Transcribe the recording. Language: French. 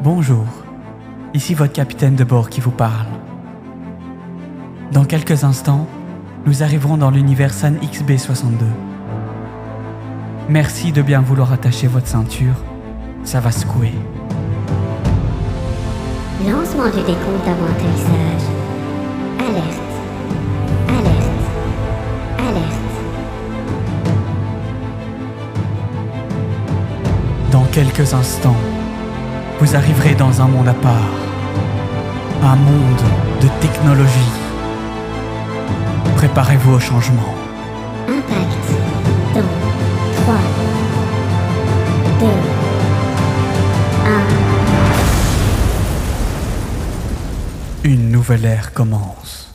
Bonjour, ici votre capitaine de bord qui vous parle. Dans quelques instants, nous arriverons dans l'univers San XB62. Merci de bien vouloir attacher votre ceinture, ça va secouer. Lancement du décompte avant atterrissage. Alerte. Alerte. Alerte. Dans quelques instants, vous arriverez dans un monde à part. Un monde de technologie. Préparez-vous au changement. Impact. Dans 3, 2, 1. Une nouvelle ère commence.